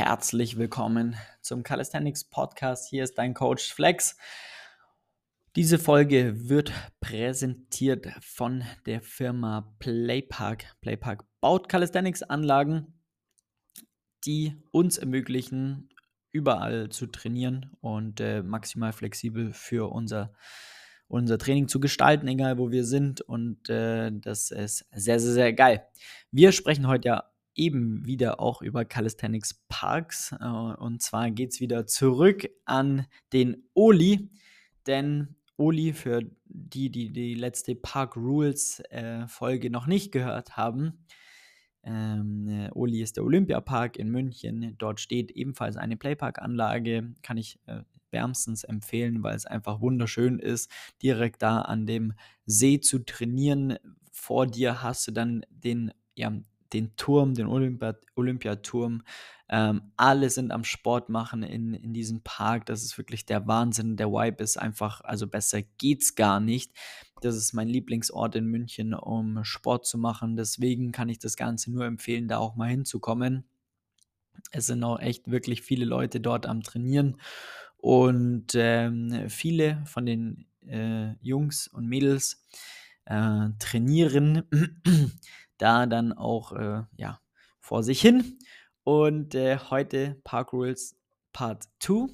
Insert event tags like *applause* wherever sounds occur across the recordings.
herzlich willkommen zum Calisthenics Podcast. Hier ist dein Coach Flex. Diese Folge wird präsentiert von der Firma Playpark. Playpark baut Calisthenics Anlagen, die uns ermöglichen, überall zu trainieren und äh, maximal flexibel für unser, unser Training zu gestalten, egal wo wir sind. Und äh, das ist sehr, sehr, sehr geil. Wir sprechen heute ja eben wieder auch über Calisthenics Parks. Äh, und zwar geht es wieder zurück an den Oli, denn Oli, für die, die die letzte Park Rules äh, Folge noch nicht gehört haben, ähm, äh, Oli ist der Olympiapark in München. Dort steht ebenfalls eine Playpark-Anlage. Kann ich äh, wärmstens empfehlen, weil es einfach wunderschön ist, direkt da an dem See zu trainieren. Vor dir hast du dann den ja, den Turm, den Olympia Olympiaturm. Ähm, alle sind am Sport machen in, in diesem Park. Das ist wirklich der Wahnsinn. Der Vibe ist einfach, also besser geht's gar nicht. Das ist mein Lieblingsort in München, um Sport zu machen. Deswegen kann ich das Ganze nur empfehlen, da auch mal hinzukommen. Es sind auch echt wirklich viele Leute dort am Trainieren. Und ähm, viele von den äh, Jungs und Mädels äh, trainieren da dann auch äh, ja, vor sich hin. Und äh, heute Park Rules Part 2,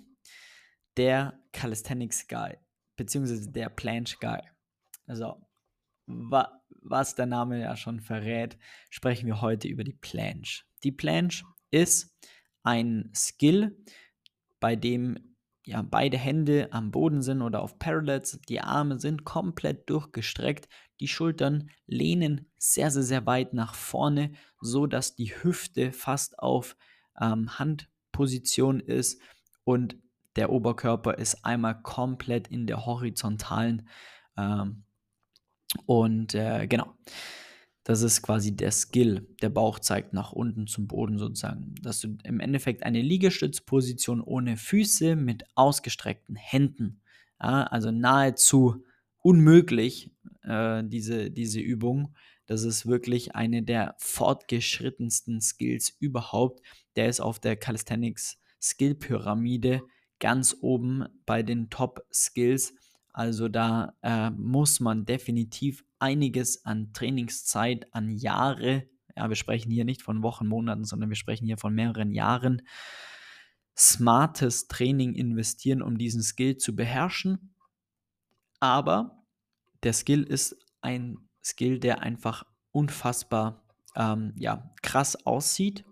der Calisthenics Guy, beziehungsweise der Planche Guy. Also, wa was der Name ja schon verrät, sprechen wir heute über die Planche. Die Planche ist ein Skill, bei dem ja, beide Hände am Boden sind oder auf Parallels, die Arme sind komplett durchgestreckt, die Schultern lehnen sehr, sehr, sehr weit nach vorne, so dass die Hüfte fast auf ähm, Handposition ist und der Oberkörper ist einmal komplett in der horizontalen ähm, und äh, genau. Das ist quasi der Skill. Der Bauch zeigt nach unten zum Boden sozusagen. Dass du im Endeffekt eine Liegestützposition ohne Füße mit ausgestreckten Händen. Ja, also nahezu unmöglich, äh, diese, diese Übung. Das ist wirklich eine der fortgeschrittensten Skills überhaupt. Der ist auf der Calisthenics Skill Pyramide ganz oben bei den Top Skills. Also da äh, muss man definitiv einiges an Trainingszeit, an Jahre, ja, wir sprechen hier nicht von Wochen, Monaten, sondern wir sprechen hier von mehreren Jahren, smartes Training investieren, um diesen Skill zu beherrschen. Aber der Skill ist ein Skill, der einfach unfassbar ähm, ja, krass aussieht.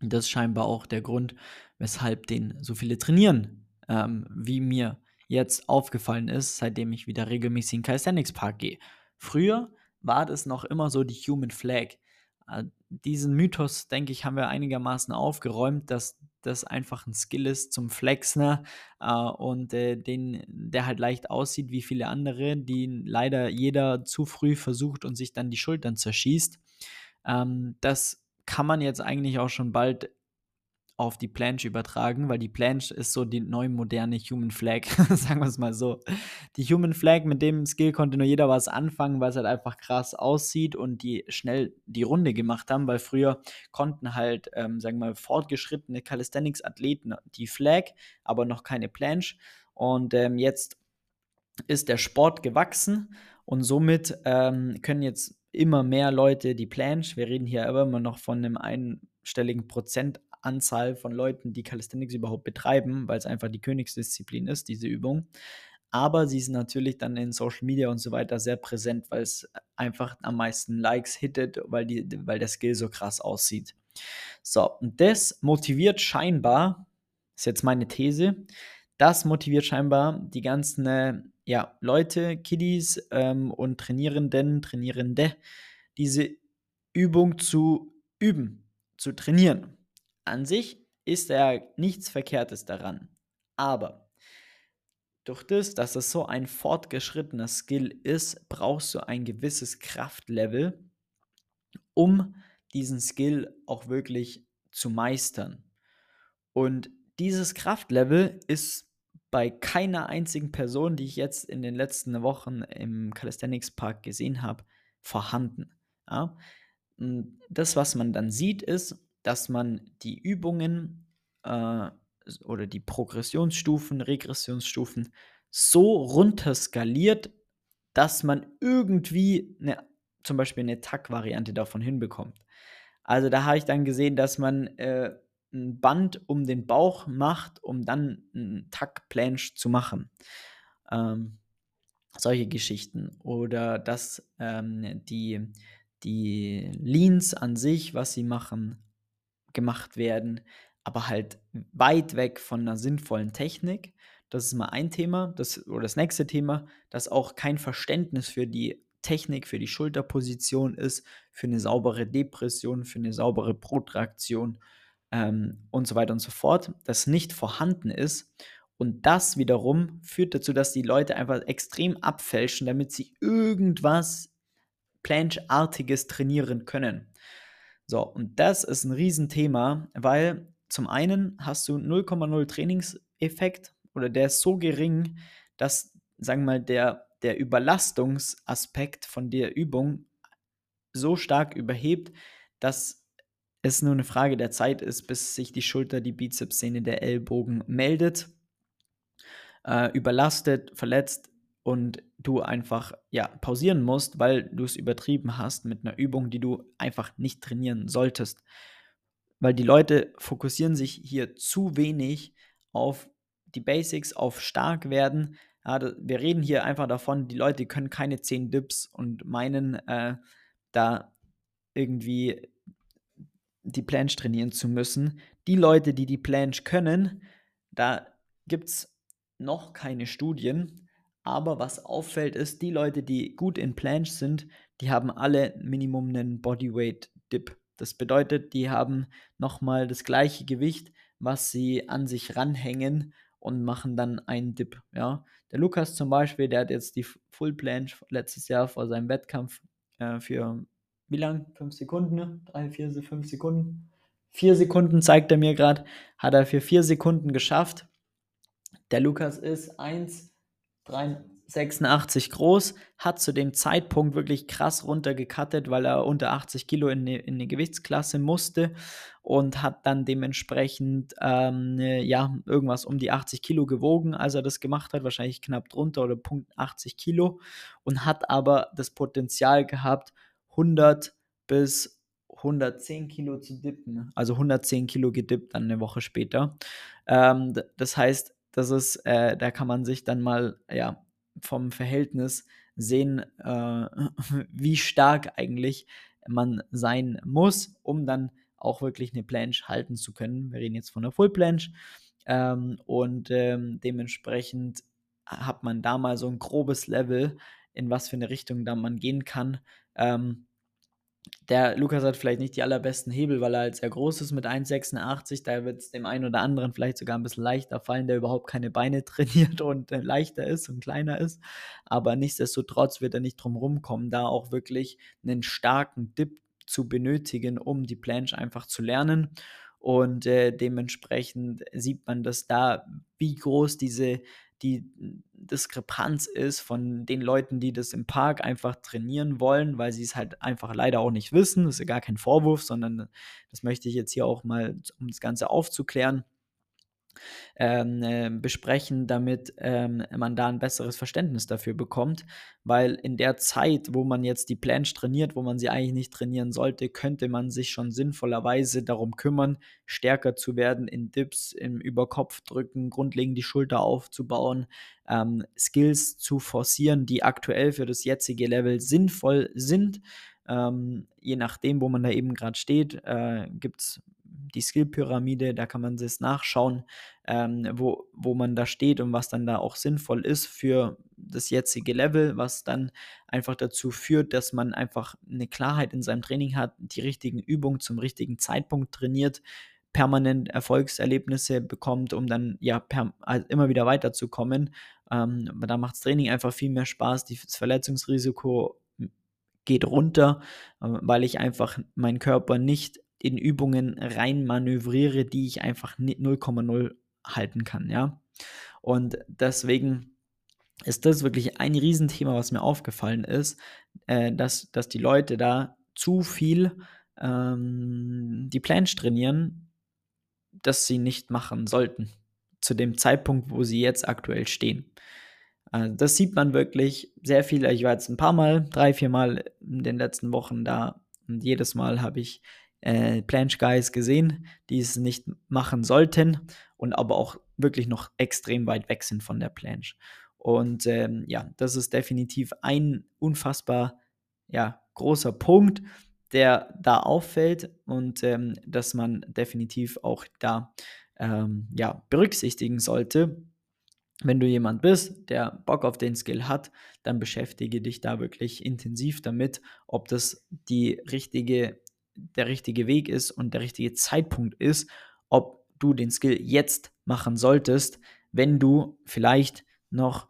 Und das ist scheinbar auch der Grund, weshalb den so viele trainieren, ähm, wie mir jetzt aufgefallen ist, seitdem ich wieder regelmäßig in den Calisthenics Park gehe. Früher war das noch immer so die Human Flag. Äh, diesen Mythos, denke ich, haben wir einigermaßen aufgeräumt, dass das einfach ein Skill ist zum Flexen ne? äh, und äh, den, der halt leicht aussieht wie viele andere, die leider jeder zu früh versucht und sich dann die Schultern zerschießt. Ähm, das kann man jetzt eigentlich auch schon bald auf die Planche übertragen, weil die Planche ist so die neu moderne Human Flag, *laughs* sagen wir es mal so. Die Human Flag, mit dem Skill konnte nur jeder was anfangen, weil es halt einfach krass aussieht und die schnell die Runde gemacht haben, weil früher konnten halt, ähm, sagen wir mal, fortgeschrittene Calisthenics-Athleten die Flag, aber noch keine Planche. Und ähm, jetzt ist der Sport gewachsen und somit ähm, können jetzt immer mehr Leute die Planche, wir reden hier aber immer noch von einem einstelligen Prozent Anzahl von Leuten, die Calisthenics überhaupt betreiben, weil es einfach die Königsdisziplin ist, diese Übung. Aber sie sind natürlich dann in Social Media und so weiter sehr präsent, weil es einfach am meisten Likes hittet, weil, die, weil der Skill so krass aussieht. So, und das motiviert scheinbar, ist jetzt meine These, das motiviert scheinbar die ganzen äh, ja, Leute, Kiddies ähm, und Trainierenden, Trainierende, diese Übung zu üben, zu trainieren. An sich ist ja nichts Verkehrtes daran. Aber durch das, dass es so ein fortgeschrittener Skill ist, brauchst du ein gewisses Kraftlevel, um diesen Skill auch wirklich zu meistern. Und dieses Kraftlevel ist bei keiner einzigen Person, die ich jetzt in den letzten Wochen im Calisthenics Park gesehen habe, vorhanden. Ja? Das, was man dann sieht, ist, dass man die Übungen äh, oder die Progressionsstufen, Regressionsstufen so runter skaliert, dass man irgendwie eine, zum Beispiel eine Tack-Variante davon hinbekommt. Also da habe ich dann gesehen, dass man äh, ein Band um den Bauch macht, um dann einen Tack-Planche zu machen. Ähm, solche Geschichten. Oder dass ähm, die, die Leans an sich, was sie machen, gemacht werden, aber halt weit weg von einer sinnvollen Technik. Das ist mal ein Thema. Das, oder das nächste Thema, dass auch kein Verständnis für die Technik, für die Schulterposition ist, für eine saubere Depression, für eine saubere Protraktion ähm, und so weiter und so fort, das nicht vorhanden ist. Und das wiederum führt dazu, dass die Leute einfach extrem abfälschen, damit sie irgendwas Planche-artiges trainieren können. So, und das ist ein Riesenthema, weil zum einen hast du 0,0 Trainingseffekt oder der ist so gering, dass, sagen wir mal, der, der Überlastungsaspekt von der Übung so stark überhebt, dass es nur eine Frage der Zeit ist, bis sich die Schulter, die Bizepssehne, der Ellbogen meldet, äh, überlastet, verletzt und du einfach ja pausieren musst, weil du es übertrieben hast mit einer Übung, die du einfach nicht trainieren solltest. Weil die Leute fokussieren sich hier zu wenig auf die Basics, auf stark werden. Ja, wir reden hier einfach davon, die Leute können keine 10 Dips und meinen, äh, da irgendwie die Planche trainieren zu müssen. Die Leute, die die Planche können, da gibt es noch keine Studien, aber was auffällt, ist, die Leute, die gut in Planche sind, die haben alle Minimum einen Bodyweight Dip. Das bedeutet, die haben nochmal das gleiche Gewicht, was sie an sich ranhängen und machen dann einen Dip. Ja? Der Lukas zum Beispiel, der hat jetzt die Full Planche letztes Jahr vor seinem Wettkampf äh, für wie lang? Fünf Sekunden? Ne? Drei, vier, fünf Sekunden? Vier Sekunden zeigt er mir gerade, hat er für vier Sekunden geschafft. Der Lukas ist 1, 86 groß, hat zu dem Zeitpunkt wirklich krass runtergekattet, weil er unter 80 Kilo in eine, in eine Gewichtsklasse musste und hat dann dementsprechend ähm, ja irgendwas um die 80 Kilo gewogen, als er das gemacht hat, wahrscheinlich knapp drunter oder Punkt 80 Kilo und hat aber das Potenzial gehabt, 100 bis 110 Kilo zu dippen, also 110 Kilo gedippt dann eine Woche später. Ähm, das heißt, das ist, äh, da kann man sich dann mal, ja, vom Verhältnis sehen, äh, *laughs* wie stark eigentlich man sein muss, um dann auch wirklich eine Planche halten zu können. Wir reden jetzt von einer Full Planche. Ähm, und ähm, dementsprechend hat man da mal so ein grobes Level, in was für eine Richtung da man gehen kann. Ähm, der Lukas hat vielleicht nicht die allerbesten Hebel, weil er halt sehr groß ist mit 1,86. Da wird es dem einen oder anderen vielleicht sogar ein bisschen leichter fallen, der überhaupt keine Beine *laughs* trainiert und äh, leichter ist und kleiner ist. Aber nichtsdestotrotz wird er nicht drum rumkommen, da auch wirklich einen starken Dip zu benötigen, um die Planche einfach zu lernen. Und äh, dementsprechend sieht man, dass da, wie groß diese die Diskrepanz ist von den Leuten, die das im Park einfach trainieren wollen, weil sie es halt einfach leider auch nicht wissen. Das ist ja gar kein Vorwurf, sondern das möchte ich jetzt hier auch mal, um das Ganze aufzuklären ähm, äh, besprechen, damit ähm, man da ein besseres Verständnis dafür bekommt. Weil in der Zeit, wo man jetzt die Planche trainiert, wo man sie eigentlich nicht trainieren sollte, könnte man sich schon sinnvollerweise darum kümmern, stärker zu werden in Dips, im Überkopfdrücken, grundlegend die Schulter aufzubauen, ähm, Skills zu forcieren, die aktuell für das jetzige Level sinnvoll sind. Ähm, je nachdem, wo man da eben gerade steht, äh, gibt es die Skill-Pyramide, da kann man es nachschauen, ähm, wo, wo man da steht und was dann da auch sinnvoll ist für das jetzige Level, was dann einfach dazu führt, dass man einfach eine Klarheit in seinem Training hat, die richtigen Übungen zum richtigen Zeitpunkt trainiert, permanent Erfolgserlebnisse bekommt, um dann ja per, also immer wieder weiterzukommen. Ähm, da macht das Training einfach viel mehr Spaß, das Verletzungsrisiko geht runter, äh, weil ich einfach meinen Körper nicht in Übungen rein manövriere, die ich einfach 0,0 halten kann, ja. Und deswegen ist das wirklich ein Riesenthema, was mir aufgefallen ist, äh, dass, dass die Leute da zu viel ähm, die Planche trainieren, das sie nicht machen sollten. Zu dem Zeitpunkt, wo sie jetzt aktuell stehen. Also das sieht man wirklich sehr viel. Ich war jetzt ein paar Mal, drei, vier Mal in den letzten Wochen da und jedes Mal habe ich äh, Planche Guys gesehen, die es nicht machen sollten und aber auch wirklich noch extrem weit weg sind von der Planche. Und ähm, ja, das ist definitiv ein unfassbar ja, großer Punkt, der da auffällt und ähm, dass man definitiv auch da ähm, ja, berücksichtigen sollte. Wenn du jemand bist, der Bock auf den Skill hat, dann beschäftige dich da wirklich intensiv damit, ob das die richtige, der richtige Weg ist und der richtige Zeitpunkt ist, ob du den Skill jetzt machen solltest, wenn du vielleicht noch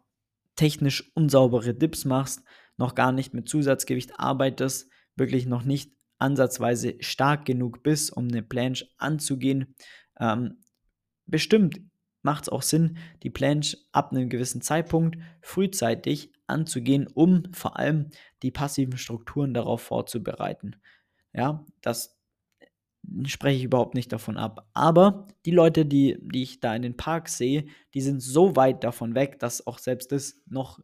technisch unsaubere Dips machst, noch gar nicht mit Zusatzgewicht arbeitest, wirklich noch nicht ansatzweise stark genug bist, um eine Planche anzugehen. Ähm, bestimmt macht es auch Sinn, die Planche ab einem gewissen Zeitpunkt frühzeitig anzugehen, um vor allem die passiven Strukturen darauf vorzubereiten. Ja, das spreche ich überhaupt nicht davon ab. Aber die Leute, die, die ich da in den Parks sehe, die sind so weit davon weg, dass auch selbst das noch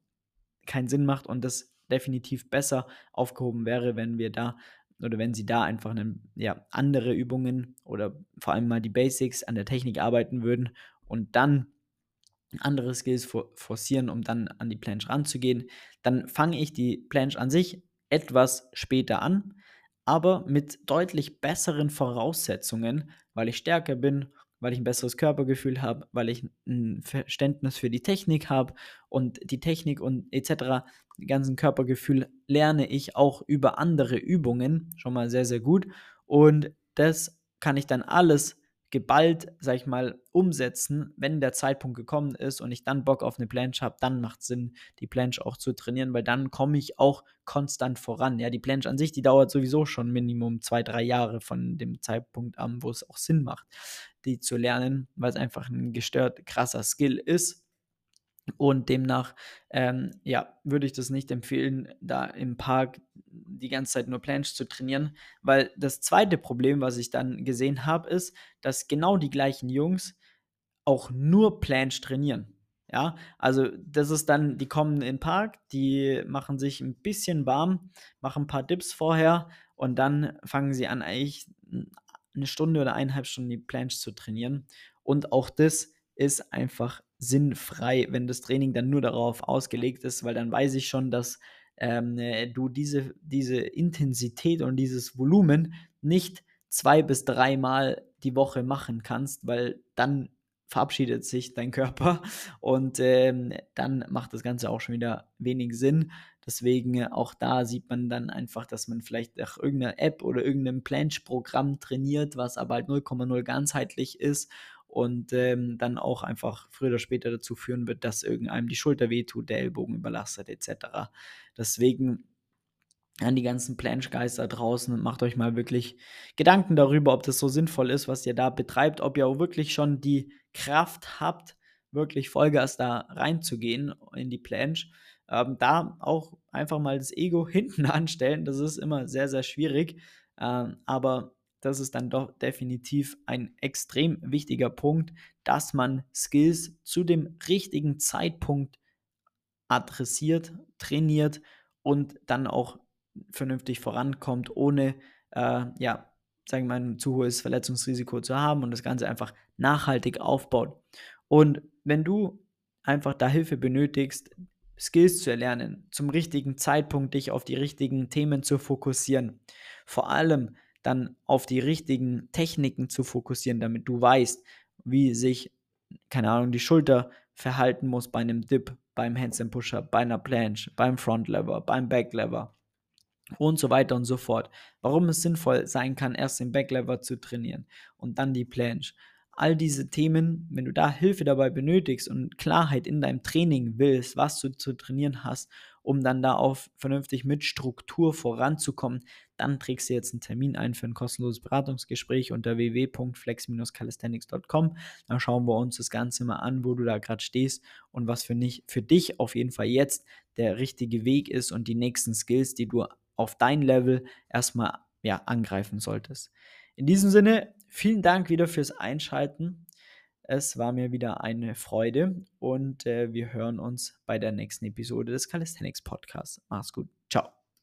keinen Sinn macht und das definitiv besser aufgehoben wäre, wenn wir da oder wenn sie da einfach eine, ja, andere Übungen oder vor allem mal die Basics an der Technik arbeiten würden und dann andere Skills forcieren, um dann an die Planche ranzugehen, dann fange ich die Planche an sich etwas später an, aber mit deutlich besseren Voraussetzungen, weil ich stärker bin, weil ich ein besseres Körpergefühl habe, weil ich ein Verständnis für die Technik habe und die Technik und etc., die ganzen Körpergefühl lerne ich auch über andere Übungen schon mal sehr, sehr gut und das kann ich dann alles geballt, sag ich mal, umsetzen, wenn der Zeitpunkt gekommen ist und ich dann Bock auf eine Planche habe, dann macht es Sinn, die Planche auch zu trainieren, weil dann komme ich auch konstant voran. Ja, die Planche an sich, die dauert sowieso schon Minimum zwei, drei Jahre von dem Zeitpunkt an, wo es auch Sinn macht, die zu lernen, weil es einfach ein gestört krasser Skill ist. Und demnach, ähm, ja, würde ich das nicht empfehlen, da im Park die ganze Zeit nur Planche zu trainieren, weil das zweite Problem, was ich dann gesehen habe, ist, dass genau die gleichen Jungs auch nur Planche trainieren. Ja, also das ist dann, die kommen in den Park, die machen sich ein bisschen warm, machen ein paar Dips vorher und dann fangen sie an, eigentlich eine Stunde oder eineinhalb Stunden die Planche zu trainieren. Und auch das ist einfach sinnfrei, wenn das Training dann nur darauf ausgelegt ist, weil dann weiß ich schon, dass ähm, äh, du diese, diese Intensität und dieses Volumen nicht zwei bis dreimal die Woche machen kannst, weil dann verabschiedet sich dein Körper *laughs* und ähm, dann macht das Ganze auch schon wieder wenig Sinn. Deswegen äh, auch da sieht man dann einfach, dass man vielleicht nach irgendeiner App oder irgendeinem Planche-Programm trainiert, was aber halt 0,0 ganzheitlich ist und ähm, dann auch einfach früher oder später dazu führen wird, dass irgendeinem die Schulter wehtut, der Ellbogen überlastet etc. Deswegen an die ganzen Planche-Geister draußen, macht euch mal wirklich Gedanken darüber, ob das so sinnvoll ist, was ihr da betreibt, ob ihr auch wirklich schon die Kraft habt, wirklich Vollgas da reinzugehen in die Planche. Ähm, da auch einfach mal das Ego *laughs* hinten anstellen, das ist immer sehr, sehr schwierig. Ähm, aber das ist dann doch definitiv ein extrem wichtiger Punkt, dass man Skills zu dem richtigen Zeitpunkt adressiert, trainiert und dann auch vernünftig vorankommt, ohne äh, ja, sagen wir mal, ein zu hohes Verletzungsrisiko zu haben und das Ganze einfach nachhaltig aufbaut. Und wenn du einfach da Hilfe benötigst, Skills zu erlernen, zum richtigen Zeitpunkt dich auf die richtigen Themen zu fokussieren, vor allem dann auf die richtigen Techniken zu fokussieren, damit du weißt, wie sich, keine Ahnung, die Schulter verhalten muss bei einem Dip, beim Handstand Pusher, bei einer Planche, beim Front Lever, beim Back Lever und so weiter und so fort. Warum es sinnvoll sein kann, erst den Back Lever zu trainieren und dann die Planche. All diese Themen, wenn du da Hilfe dabei benötigst und Klarheit in deinem Training willst, was du zu trainieren hast um dann da auf vernünftig mit Struktur voranzukommen, dann trägst du jetzt einen Termin ein für ein kostenloses Beratungsgespräch unter www.flex-calisthenics.com. Dann schauen wir uns das Ganze mal an, wo du da gerade stehst und was für, nicht, für dich auf jeden Fall jetzt der richtige Weg ist und die nächsten Skills, die du auf dein Level erstmal ja, angreifen solltest. In diesem Sinne, vielen Dank wieder fürs Einschalten. Es war mir wieder eine Freude und äh, wir hören uns bei der nächsten Episode des Calisthenics Podcasts. Mach's gut.